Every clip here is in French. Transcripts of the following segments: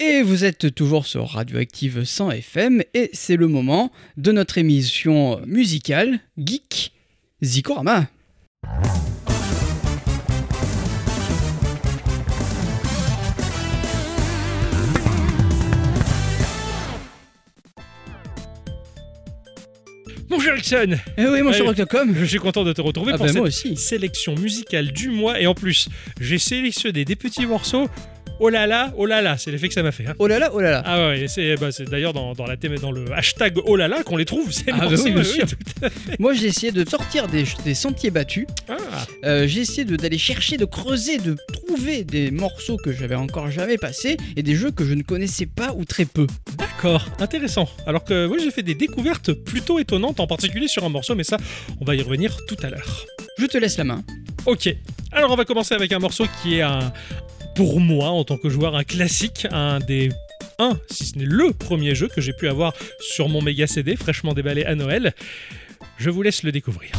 Et vous êtes toujours sur Radioactive 100 FM et c'est le moment de notre émission musicale Geek Zikorama. Bonjour Ericsson Eh oui, mon cher. Octocom. Je suis content de te retrouver Ah pour bah, cette moi aussi. sélection musicale du mois et en plus j'ai sélectionné des petits morceaux. Oh là là, oh là là, c'est l'effet que ça m'a fait. hein. Oh là là, oh là là. Ah ouais, c'est bah, c'est d'ailleurs dans, dans, la thème- dans le hashtag oh là là qu'on les trouve, ces Ah bah morceaux. oui, bien ouais, sûr. tout à fait. Moi j'ai essayé de sortir des, des sentiers battus. Ah, Euh, j'ai essayé de- d'aller chercher, de creuser, de trouver des morceaux que j'avais encore jamais passés et des jeux que je ne connaissais pas ou très peu. D'accord, intéressant. Alors que moi j'ai fait des découvertes plutôt étonnantes, en particulier sur un morceau, mais ça, on va y revenir tout à l'heure. Je te laisse la main. Ok, alors on va commencer avec un morceau qui est un, pour moi en tant que joueur un classique, un des un, si ce n'est le premier jeu que j'ai pu avoir sur mon méga CD fraîchement déballé à Noël. Je vous laisse le découvrir.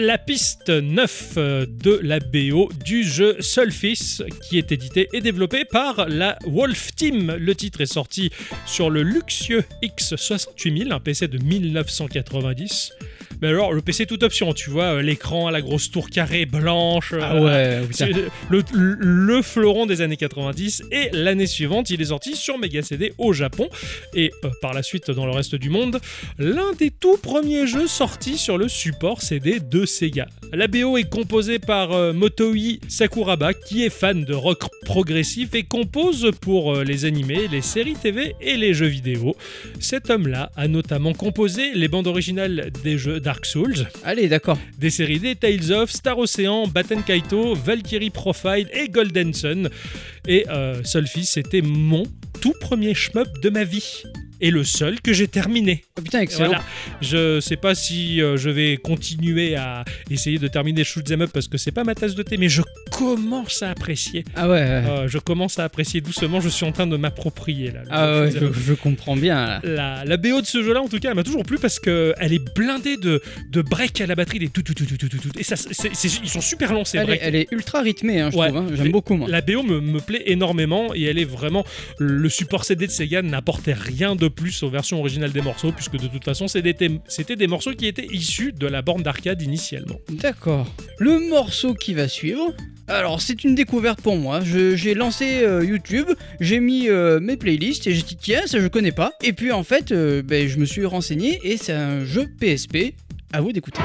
La piste 9 euh, de la BO du jeu Solfis qui est édité et développé par la Wolf Team. Le titre est sorti sur le luxueux X68000, un PC de 1990. Mais alors, le PC toute option, tu vois, euh, l'écran à la grosse tour carrée blanche. euh, Ah ouais, putain. c'est le, le- le fleuron des années 90 et l'année suivante il est sorti sur Mega CD au Japon et euh, par la suite dans le reste du monde l'un des tout premiers jeux sortis sur le support CD de Sega. La BO est composée par euh, Motoi Sakuraba qui est fan de rock progressif et compose pour euh, les animés, les séries TV et les jeux vidéo. Cet homme-là a notamment composé les bandes originales des jeux Dark Souls, Allez, d'accord. des séries des Tales of, Star Ocean, Batten Kaito, Valkyrie Profile et Golden Sun. Et euh, Solfis, c'était mon tout premier shmup de ma vie. Et le seul que j'ai terminé. Oh putain, excellent. Voilà. Je sais pas si euh, je vais continuer à essayer de terminer Shoot Up parce que c'est pas ma tasse de thé, mais je commence à apprécier. Ah ouais. ouais. Euh, je commence à apprécier doucement. Je suis en train de m'approprier là. Ah ouais, je, comprends bien. là. La, la BO de ce jeu-là, en tout cas, elle m'a toujours plu parce que elle est blindée de, de breaks à la batterie, des tout, tout, tout, tout, tout, tout. Et ça, c'est- c'est- ils sont super longs ces Elle est, elle est ultra rythmée, hein, je Ouais. trouve. hein. J'aime beaucoup, moi. La BO me, me plaît énormément et elle est vraiment. Le support CD de Sega n'apportait rien de plus aux versions originales des morceaux, puisque de toute façon, c'était des, morceaux qui étaient issus de la borne d'arcade initialement. D'accord. Le morceau qui va suivre. Alors, c'est une découverte pour moi. J'ai lancé euh, YouTube, j'ai mis euh, mes playlists et j'ai dit tiens, ça je connais pas. Et puis en fait, euh, ben, je me suis renseigné et c'est un jeu PSP. À vous d'écouter.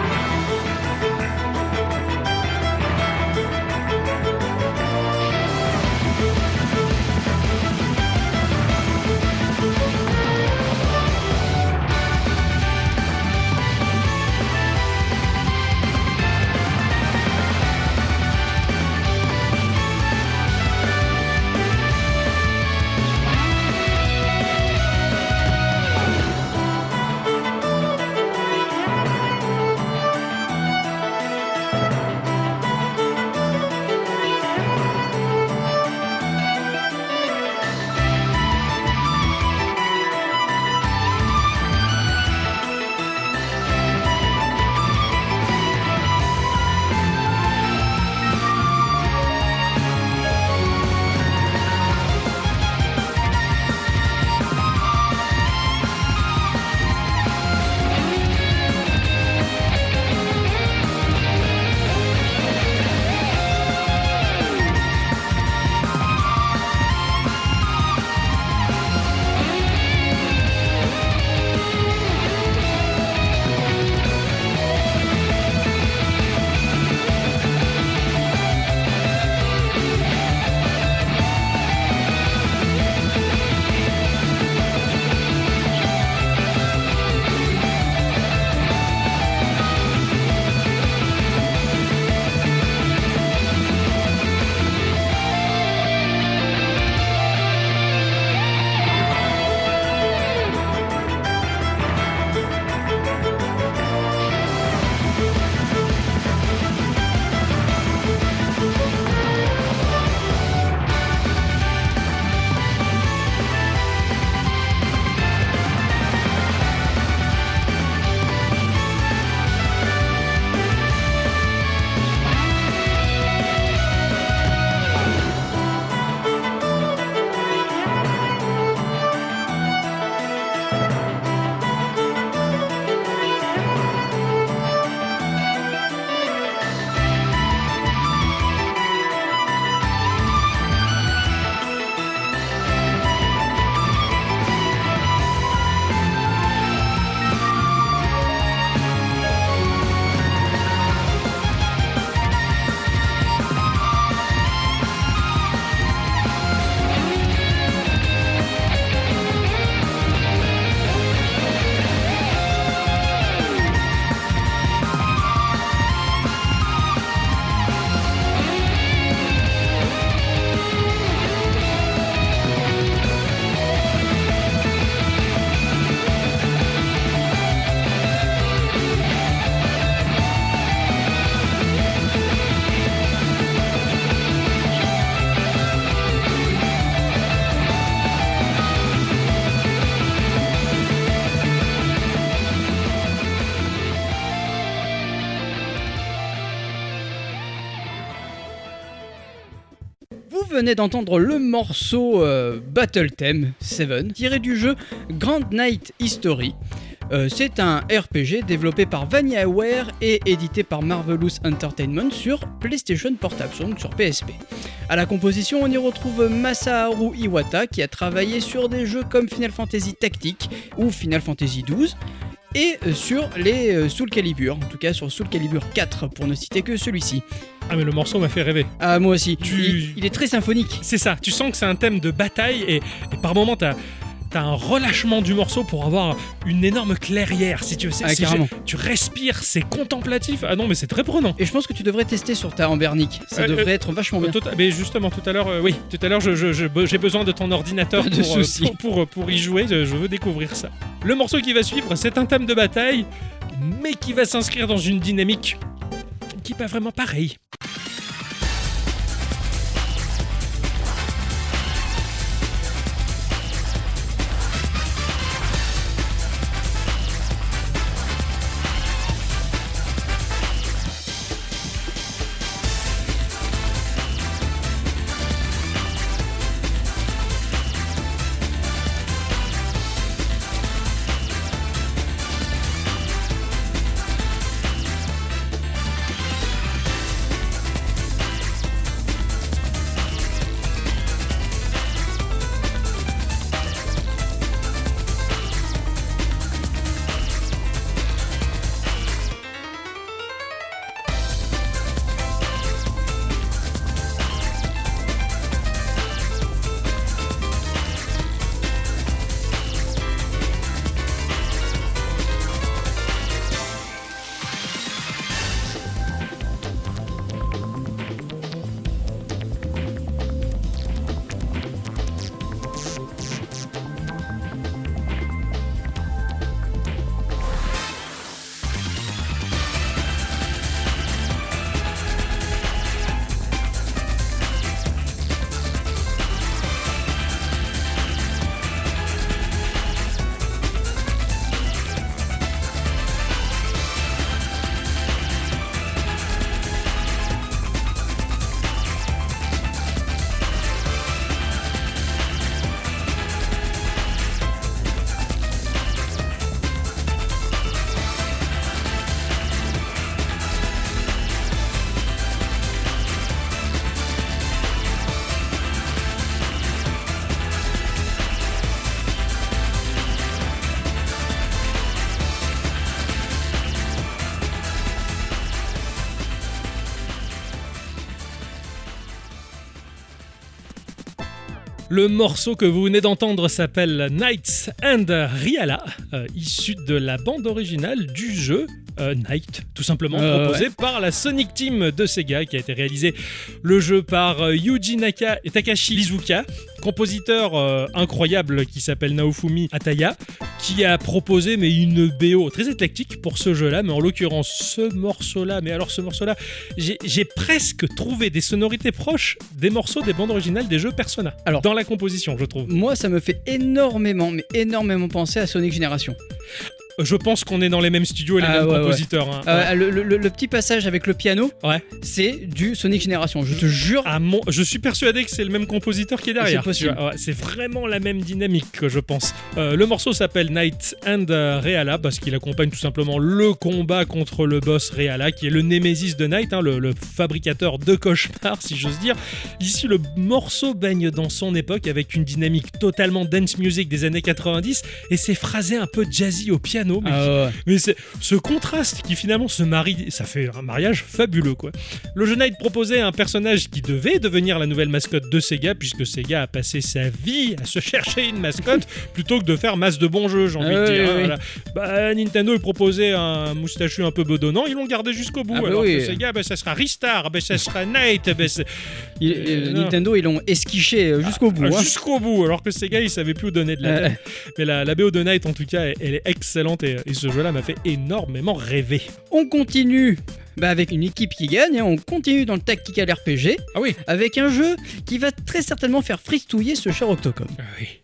D'entendre le morceau euh, Battle Theme 7 tiré du jeu Grand Knight History. Euh, c'est un RPG développé par VanillaWare et édité par Marvelous Entertainment sur PlayStation Portable, donc sur PSP. À la composition, on y retrouve Masaharu Iwata qui a travaillé sur des jeux comme Final Fantasy Tactique ou Final Fantasy XII et euh, sur les euh, Soul Calibur, en tout cas sur Soul Calibur 4 pour ne citer que celui-ci. Ah, mais le morceau m'a fait rêver. Ah moi aussi, Tu- il, il est très symphonique. C'est ça, tu sens que c'est un thème de bataille et, et par moments t'as as un relâchement du morceau pour avoir une énorme clairière, si tu veux. Ah, tu respires, c'est contemplatif. Ah non, mais c'est très prenant. Et je pense que tu devrais tester sur ta Ambernic, ça Euh, devrait être vachement bien. Tout- mais justement, tout à l'heure, euh, oui, tout à l'heure, je- je- je- j'ai besoin de ton ordinateur pour, euh, pour, pour, pour y jouer. Je veux découvrir ça. Le morceau qui va suivre, c'est un thème de bataille, mais qui va s'inscrire dans une dynamique qui pas vraiment pareille. Le morceau que vous venez d'entendre s'appelle Knights and Riala, euh, issu de la bande originale du jeu euh, Night, tout simplement Euh, proposé par la Sonic Team de Sega, qui a été réalisé le jeu par euh, Yuji Naka et Takashi Izuka, compositeur euh, incroyable qui s'appelle Naofumi Ataya, qui a proposé mais une BO très éclectique pour ce jeu-là, mais en l'occurrence ce morceau-là, mais alors ce morceau-là, j'ai presque trouvé des sonorités proches des morceaux des bandes originales des jeux Persona, Alors- dans la composition, je trouve. Moi, ça me fait énormément, mais énormément penser à Sonic Génération. Je pense qu'on est dans les mêmes studios et les Ah, mêmes ouais, ouais. compositeurs. hein. Euh, le, le- le- le petit passage avec le piano, c'est du Sonic Génération. Je te jure. Mon- Je suis persuadé que c'est le même compositeur qui est derrière. C'est vraiment la même dynamique, que je pense. Euh, le morceau s'appelle Night and euh, Reala parce qu'il accompagne tout simplement le combat contre le boss Reala, qui est le némésis de Night, hein, le, le fabricateur de cauchemars, si j'ose dire. Ici, le morceau baigne dans son époque avec une dynamique totalement dance music des années 90 et c'est phrasé un peu jazzy au piano, mais Ah ouais. mais c'est ce contraste qui finalement se marie, ça fait un mariage fabuleux quoi. Le jeu Knight proposait un personnage qui devait devenir la nouvelle mascotte de Sega puisque Sega a passé sa vie à se chercher une mascotte plutôt que de faire masse de bons jeux, j'ai envie Ah de oui, dire. oui, hein, oui. Bah, Nintendo il proposait un moustachu un peu bedonnant, ils l'ont gardé jusqu'au bout. Ah bah alors oui. que Sega, bah, ça sera Ristar, bah, ça sera Knight, Il- Euh, euh. Nintendo, ils l'ont esquiché euh, jusqu'au bout. Ah, hein. jusqu'au bout, alors que Sega il savait plus où donner de la tête. Mais la, la BO de Knight en tout cas, elle, elle est excellente et, et ce jeu-là m'a fait énormément rêver. on continue bah, avec une équipe qui gagne. hein. On continue dans le tactical RPG Ah oui avec un jeu qui va très certainement faire fristouiller ce cher Octocom. Ah oui.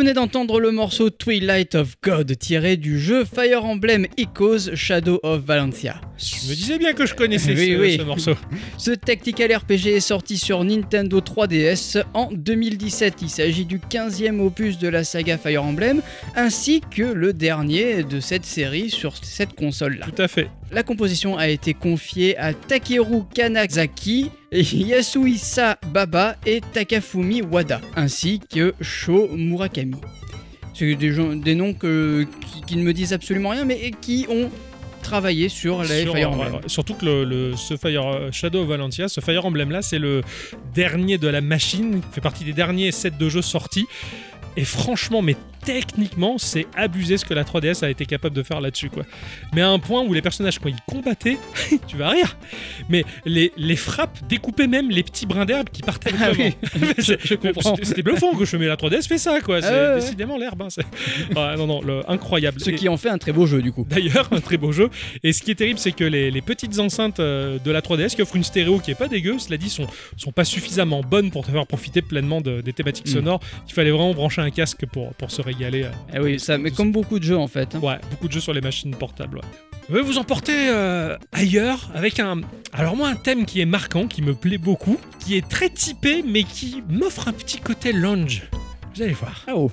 Venez d'entendre le morceau Twilight of God tiré du jeu Fire Emblem Echoes Shadow of Valencia. Je me disais bien que je connaissais Oui, ce, oui. ce morceau. Ce tactical RPG est sorti sur Nintendo 3DS en 2017. Il s'agit du 15e opus de la saga Fire Emblem ainsi que le dernier de cette série sur cette console-là. Tout à fait. La composition a été confiée à Takeru Kanazaki, Yasuhisa Baba et Takafumi Wada, ainsi que Sho Murakami. C'est des, gens- des noms que- qui, qui ne me disent absolument rien, mais qui ont travaillé sur les Sur- Fire ouais, Emblem. Surtout que le, le- ce Fire euh, Shadow of Valentia, ce Fire Emblem là, c'est le dernier de la machine, fait partie des derniers sets de jeux sortis. Et franchement, mais techniquement, c'est abusé ce que la 3DS a été capable de faire là-dessus, quoi. Mais à un point où les personnages, quand ils combattaient, tu vas rire, mais les, les frappes découpaient même les petits brins d'herbe qui partaient Ah oui, je, je comprends. C'était- bluffant que je mets la 3DS fait ça, quoi. C'est Ah décidément l'herbe. hein, Ah, non, non, le- incroyable. Ce Et- qui en fait un très beau jeu du coup. D'ailleurs, un très beau jeu. Et ce qui est terrible, c'est que les, les petites enceintes euh, de la 3DS qui offrent une stéréo qui est pas dégueu, cela dit, sont, sont pas suffisamment bonnes pour te faire profiter pleinement de- des thématiques Mm. sonores. Il fallait vraiment brancher un casque pour, pour se régaler. euh. Ah oui, ça, mais comme beaucoup de jeux en fait. hein. Ouais, beaucoup de jeux sur les machines portables. ouais. Je vais vous emporter euh, ailleurs avec un. Alors, moi, un thème qui est marquant, qui me plaît beaucoup, qui est très typé, mais qui m'offre un petit côté lounge. Vous allez voir. Ah oh.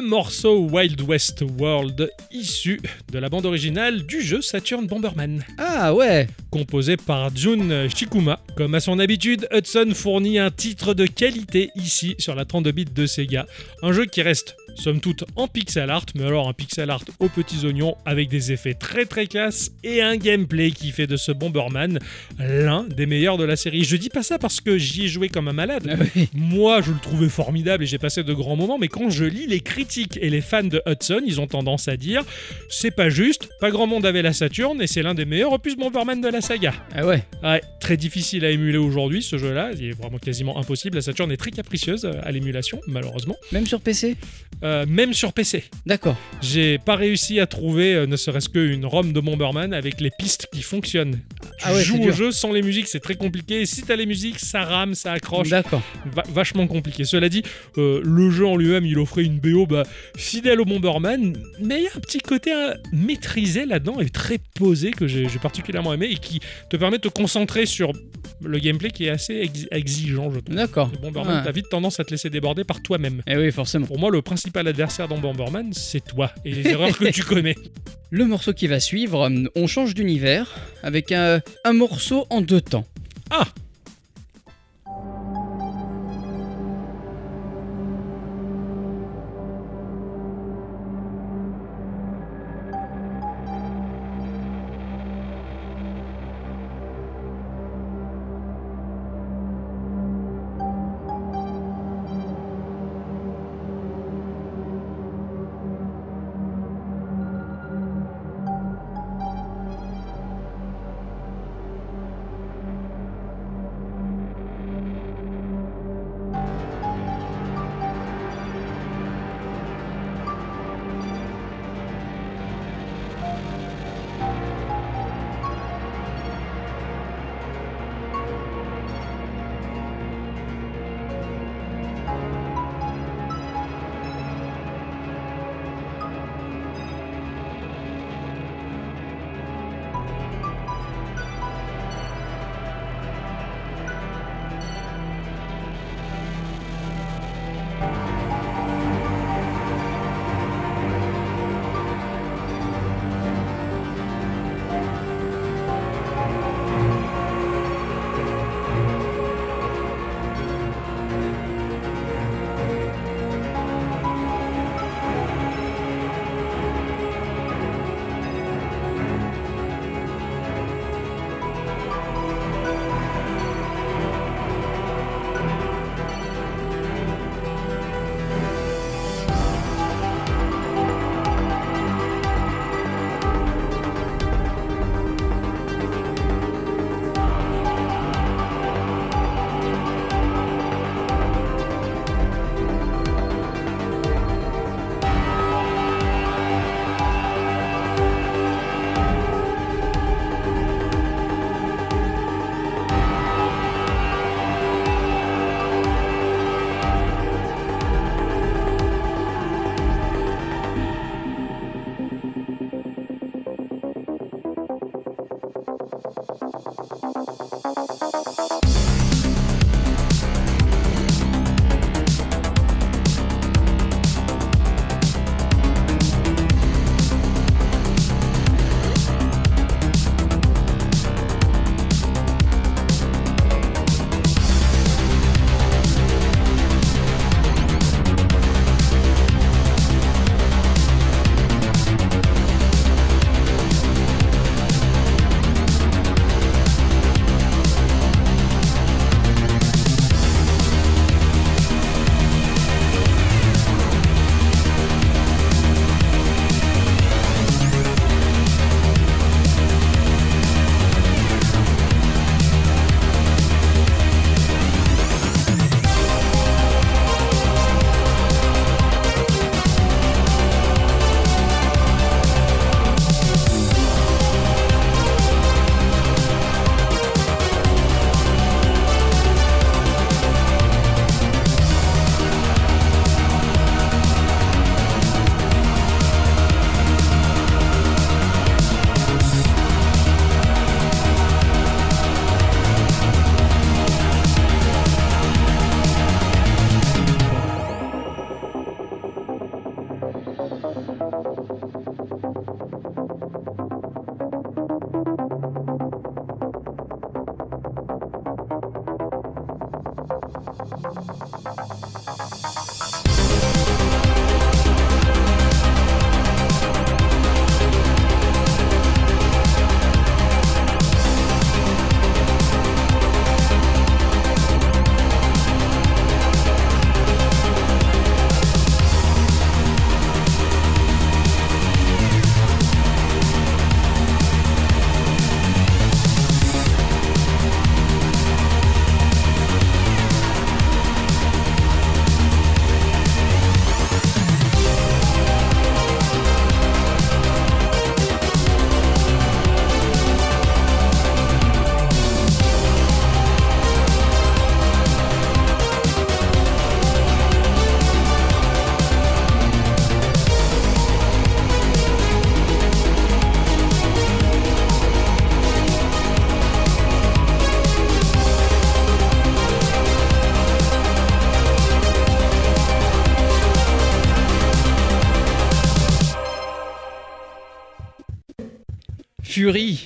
Le morceau Wild West World issu de la bande originale du jeu Saturn Bomberman, Ah ouais. Composé par Jun Shikuma. Comme à son habitude, Hudson fournit un titre de qualité ici sur la 32 bits de Sega, un jeu qui reste somme toute en pixel art, mais alors un pixel art aux petits oignons avec des effets très très classe et un gameplay qui fait de ce Bomberman l'un des meilleurs de la série. Je dis pas ça parce que j'y ai joué comme un malade, Ah oui. moi, je le trouvais formidable et j'ai passé de grands moments, mais quand je lis les critiques et les fans de Hudson, ils ont tendance à dire c'est pas juste, pas grand monde avait la Saturn et c'est l'un des meilleurs opus Bomberman de la saga. Ah ouais Ouais, très difficile à émuler aujourd'hui ce jeu-là, il est vraiment quasiment impossible. La Saturn est très capricieuse euh, à l'émulation, malheureusement. Même sur PC euh, même sur PC. D'accord. J'ai pas réussi à trouver euh, ne serait-ce qu'une ROM de Bomberman avec les pistes qui fonctionnent. Tu Ah ouais, joues au dur. jeu sans les musiques, c'est très compliqué. Et si t'as les musiques, ça rame, ça accroche. D'accord. Va- vachement compliqué. Cela dit, euh, le jeu en lui-même, il offrait une BO bah, fidèle au Bomberman, mais il y a un petit côté euh, maîtrisé là-dedans et très posé que j'ai particulièrement aimé et qui te permet de te concentrer sur le gameplay qui est assez ex- exigeant, je trouve. D'accord. Bomberman, Ouais. t'as vite tendance à te laisser déborder par toi-même. Eh oui, forcément. Pour moi, le principal adversaire dans Bomberman, c'est toi et les erreurs que tu connais. Le morceau qui va suivre, hum, on change d'univers avec un, un morceau en deux temps. Ah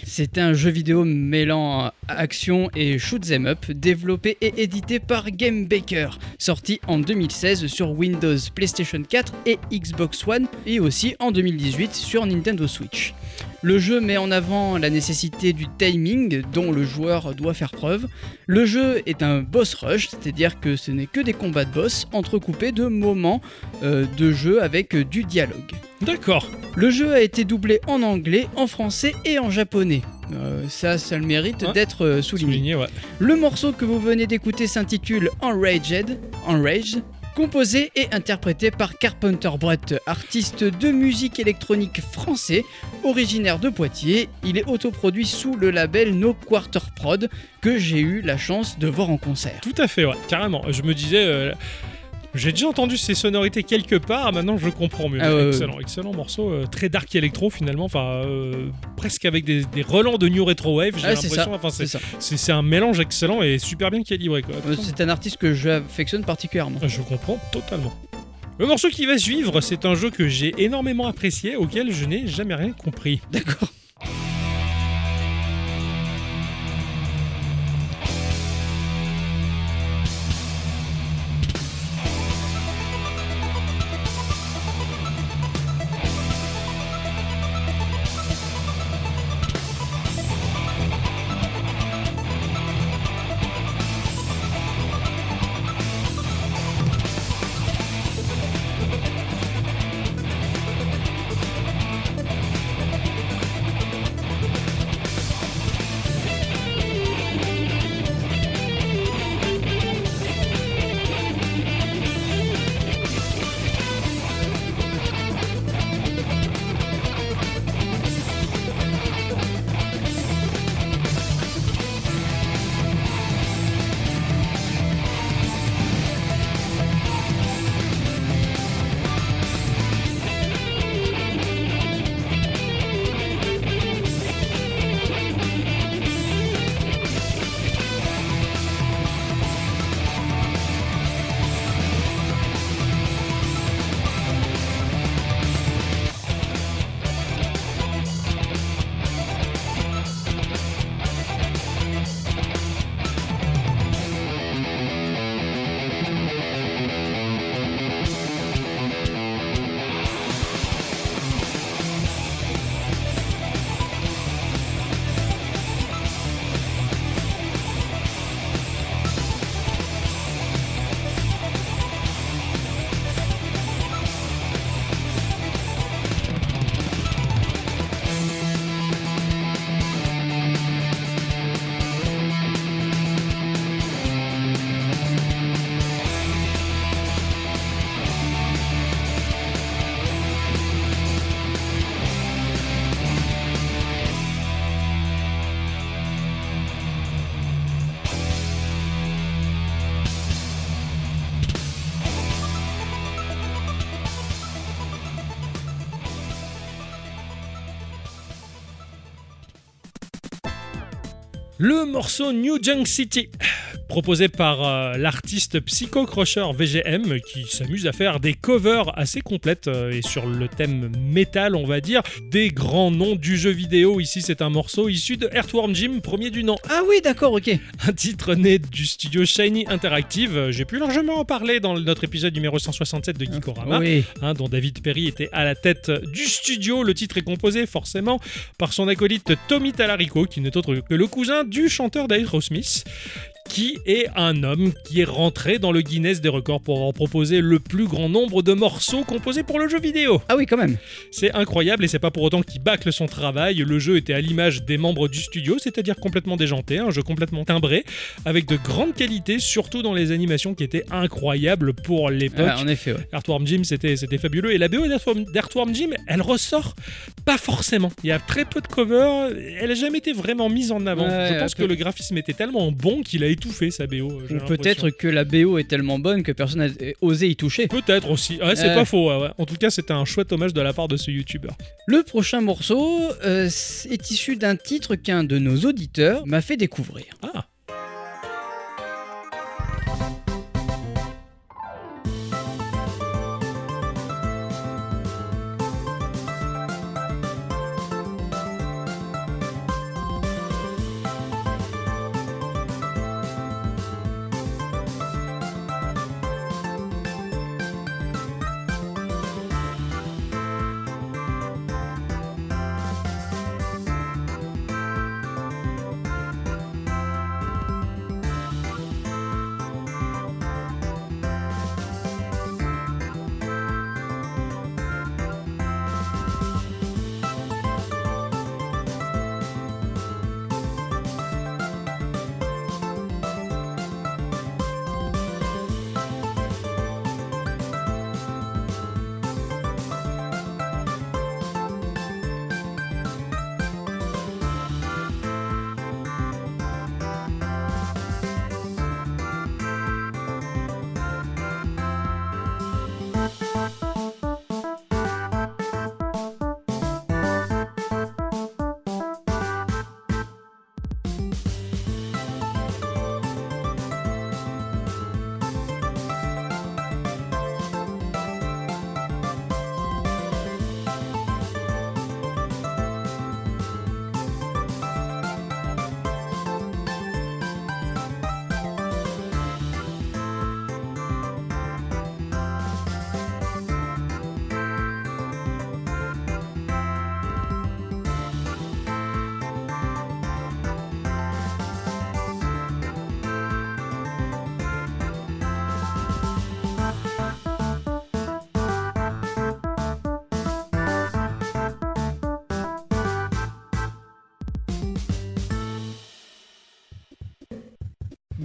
C'est un jeu vidéo mêlant action et shoot 'em up, développé et édité par Game Baker, sorti en 2016 sur Windows, PlayStation 4 et Xbox One, et aussi en 2018 sur Nintendo Switch. Le jeu met en avant la nécessité du timing dont le joueur doit faire preuve. Le jeu est un boss rush, c'est-à-dire que ce n'est que des combats de boss entrecoupés de moments euh, de jeu avec du dialogue. D'accord. Le jeu a été doublé en anglais, en français et en japonais. Euh, ça, ça le mérite d'être euh, souligné. Souligné, ouais. Le morceau que vous venez d'écouter s'intitule Enraged, Enraged, composé et interprété par Carpenter Brett, artiste de musique électronique français, originaire de Poitiers. Il est autoproduit sous le label No Quarter Prod, que j'ai eu la chance de voir en concert. Tout à fait, ouais, carrément. Je me disais. euh, j'ai déjà entendu ces sonorités quelque part, maintenant je comprends mieux. Ah ouais, ouais. excellent, excellent morceau, euh, très dark électro finalement, enfin euh, presque avec des, des relents de new retro wave, j'ai Ah, l'impression. Enfin, c'est un mélange excellent et super bien calibré. Euh, C'est un artiste que j'affectionne particulièrement. Je comprends totalement. Le morceau qui va suivre, c'est un jeu que j'ai énormément apprécié, auquel je n'ai jamais rien compris. D'accord. Le morceau New Junk City, proposé par euh, l'artiste Psycho Crusher VGM, qui s'amuse à faire des covers assez complètes euh, et sur le thème métal, on va dire, des grands noms du jeu vidéo. Ici, c'est un morceau issu de Earthworm Jim, premier du nom. Ah oui, d'accord, ok. Un titre né du studio Shiny Interactive. Euh, J'ai pu largement en parler dans notre épisode numéro 167 de Geekorama. Oui. hein, dont David Perry était à la tête du studio. Le titre est composé forcément par son acolyte Tommy Talarico, qui n'est autre que le cousin du chanteur d'Aerosmith qui est un homme qui est rentré dans le Guinness des records pour avoir proposé le plus grand nombre de morceaux composés pour le jeu vidéo. Ah oui, quand même. C'est incroyable et c'est pas pour autant qu'il bâcle son travail. Le jeu était à l'image des membres du studio, c'est-à-dire complètement déjanté, un jeu complètement timbré, avec de grandes qualités, surtout dans les animations qui étaient incroyables pour l'époque. Ah, en effet, ouais. Earthworm Jim, c'était, fabuleux. Et la BO d'Earthworm, Jim, elle ressort pas forcément. Il y a très peu de covers. Elle n'a jamais été vraiment mise en avant. Ouais, Je pense que le graphisme était tellement bon qu'il a étouffé sa BO. j'ai Ou peut-être que la BO est tellement bonne que personne n'a osé y toucher. Peut-être aussi. Ouais, c'est Euh. pas faux. ouais, ouais. En tout cas, c'était un chouette hommage de la part de ce youtubeur. Le prochain morceau euh, est issu d'un titre qu'un de nos auditeurs m'a fait découvrir. Ah.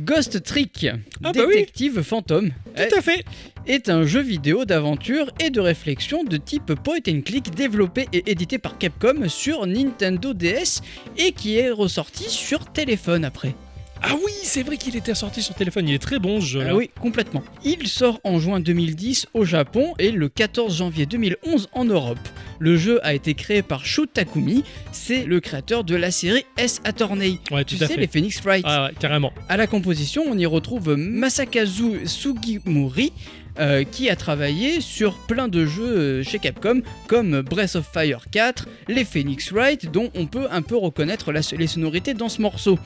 Ghost Trick, Ah bah oui. Détective Fantôme, Tout à fait. est un jeu vidéo d'aventure et de réflexion de type point and click développé et édité par Capcom sur Nintendo DS et qui est ressorti sur téléphone après. Ah oui, c'est vrai qu'il était sorti sur téléphone. Il est très bon ce jeu. Ah oui, complètement. Il sort en juin 2010 au Japon et le 14 janvier 2011 en Europe. Le jeu a été créé par Shu Takumi, c'est le créateur de la série S Attorney. Ouais, Tu à sais, fait. les Phoenix Wright. Ah ouais, carrément. À la composition, on y retrouve Masakazu Sugimori, euh, qui a travaillé sur plein de jeux euh, chez Capcom, comme Breath of Fire 4, les Phoenix Wright, dont on peut un peu reconnaître la- les sonorités dans ce morceau.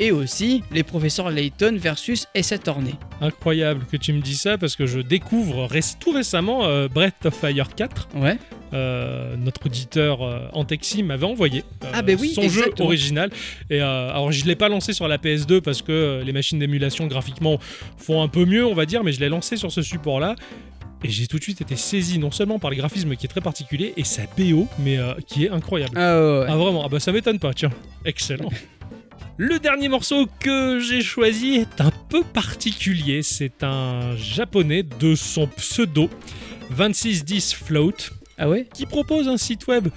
Et aussi les professeurs Layton versus S Attorney. Incroyable que tu me dis ça parce que je découvre tout récemment euh, Breath of Fire 4. Ouais. Euh, notre auditeur euh, Antexi m'avait envoyé euh, Ah, ben oui, son jeu original. Et euh, alors je l'ai pas lancé sur la PS2 parce que euh, les machines d'émulation graphiquement font un peu mieux, on va dire, mais je l'ai lancé sur ce support-là. Et j'ai tout de suite été saisi non seulement par le graphisme qui est très particulier et sa BO, mais euh, qui est incroyable. Ah ouais. Ah vraiment, ah bah ça m'étonne pas, tiens. Excellent. Le dernier morceau que j'ai choisi est un peu particulier. C'est un japonais de son pseudo 2610 Float Ah ouais qui propose un site web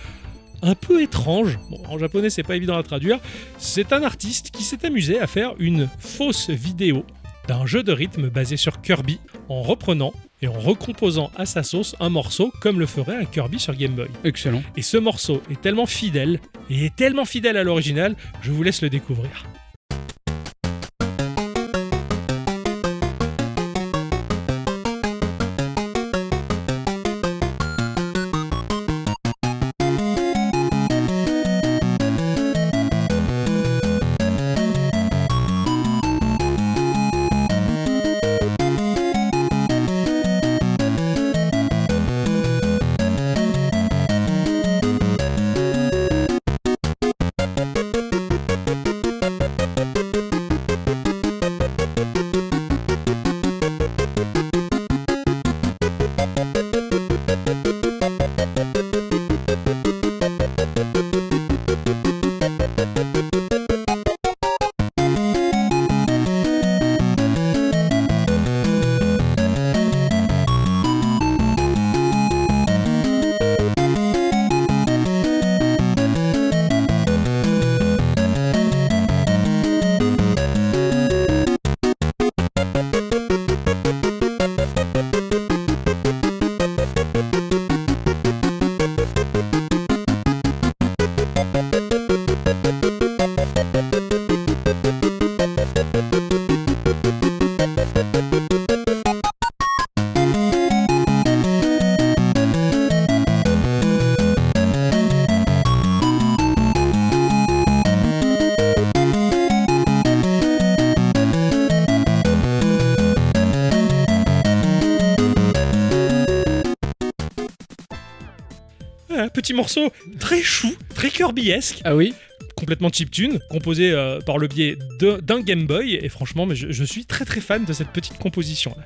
un peu étrange. Bon, en japonais, c'est pas évident à traduire. C'est un artiste qui s'est amusé à faire une fausse vidéo d'un jeu de rythme basé sur Kirby en reprenant et en recomposant à sa sauce un morceau comme le ferait un Kirby sur Game Boy. Excellent. Et ce morceau est tellement fidèle et est tellement fidèle à l'original, je vous laisse le découvrir. Petit morceau très chou, très Kirby-esque, Ah oui complètement chiptune, composé euh, par le biais d'un Game Boy. Et franchement, mais je, je suis très très fan de cette petite composition là.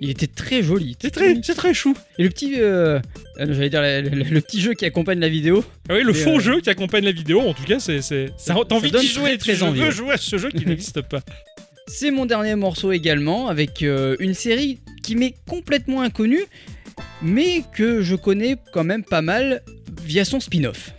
Il était très joli. C'est très, c'est très chou. Et le petit, euh, euh, j'allais dire le, le- le petit jeu qui accompagne la vidéo. Ah oui, le faux jeu qui accompagne la vidéo, en tout cas, c'est, c'est, ça, t'as envie d'y jouer, très, très tu envie, veux ouais. jouer à ce jeu qui n'existe pas. C'est mon dernier morceau également, avec une série qui m'est complètement inconnue, mais que je connais quand même pas mal via son spin-off.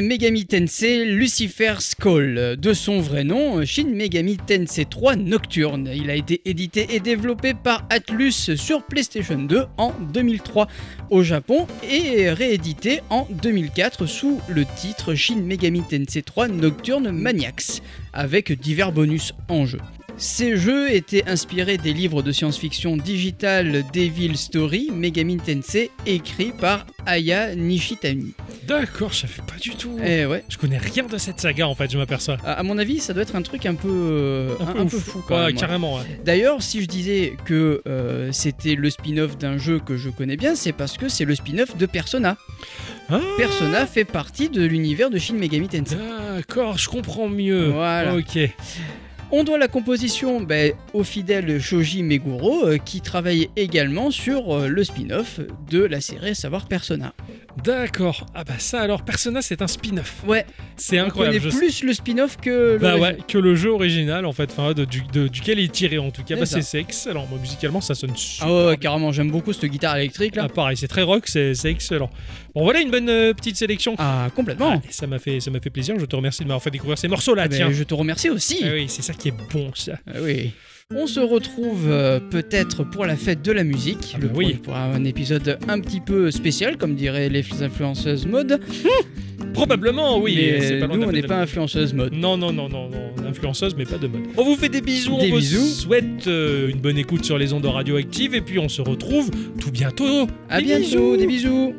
Megami Tensei Lucifer's Call, de son vrai nom, Shin Megami Tensei 3 Nocturne. Il a été édité et développé par Atlus sur PlayStation 2 en 2003 au Japon et réédité en 2004 sous le titre Shin Megami Tensei 3 Nocturne Maniacs, avec divers bonus en jeu. Ces jeux étaient inspirés des livres de science-fiction digital Devil Story Megami Tensei écrits par Aya Nishitani. D'accord, je savais pas du tout. Eh ouais, Je connais rien de cette saga en fait, je m'aperçois. à à mon avis, ça doit être un truc un peu, euh, un, un peu fou quand Ouais, même. carrément. ouais. D'ailleurs, si je disais que euh, c'était le spin-off d'un jeu que je connais bien, c'est parce que c'est le spin-off de Persona. Ah, Persona fait partie de l'univers de Shin Megami Tensei. D'accord, je comprends mieux. Voilà. Ok. On doit la composition ben, au fidèle Shoji Meguro, euh, qui travaille également sur euh, le spin-off de la série, savoir Persona. D'accord. Ah bah ça alors, Persona c'est un spin-off. Ouais, C'est incroyable. je plus le spin-off que Bah ouais, que le jeu original en fait, enfin de- du, de- duquel il est tiré en tout cas. C'est Bah, c'est c'est excellent. Moi, musicalement, ça sonne super. Ah ouais, carrément, j'aime beaucoup cette guitare électrique là. Ah, pareil, c'est très rock, c'est c'est excellent. Bon, voilà une bonne euh, petite sélection. Ah, complètement. Ah, ça m'a fait, ça m'a fait plaisir. Je te remercie de m'avoir fait découvrir ces morceaux-là. Ah ben, tiens. je te remercie aussi. Ah oui, c'est ça qui est bon, ça. Ah oui. On se retrouve euh, peut-être pour la fête de la musique, Ah le bah oui. pour un épisode un petit peu spécial, comme diraient les influenceuses mode. Probablement, oui. Mais pas nous, on n'est pas influenceuse mode. Non, non, non, non, non, influenceuse, mais pas de mode. On vous fait des bisous, Des on vous bisous. souhaite euh, une bonne écoute sur les ondes radioactives, et puis on se retrouve tout bientôt. À Des bientôt, bisous. des bisous.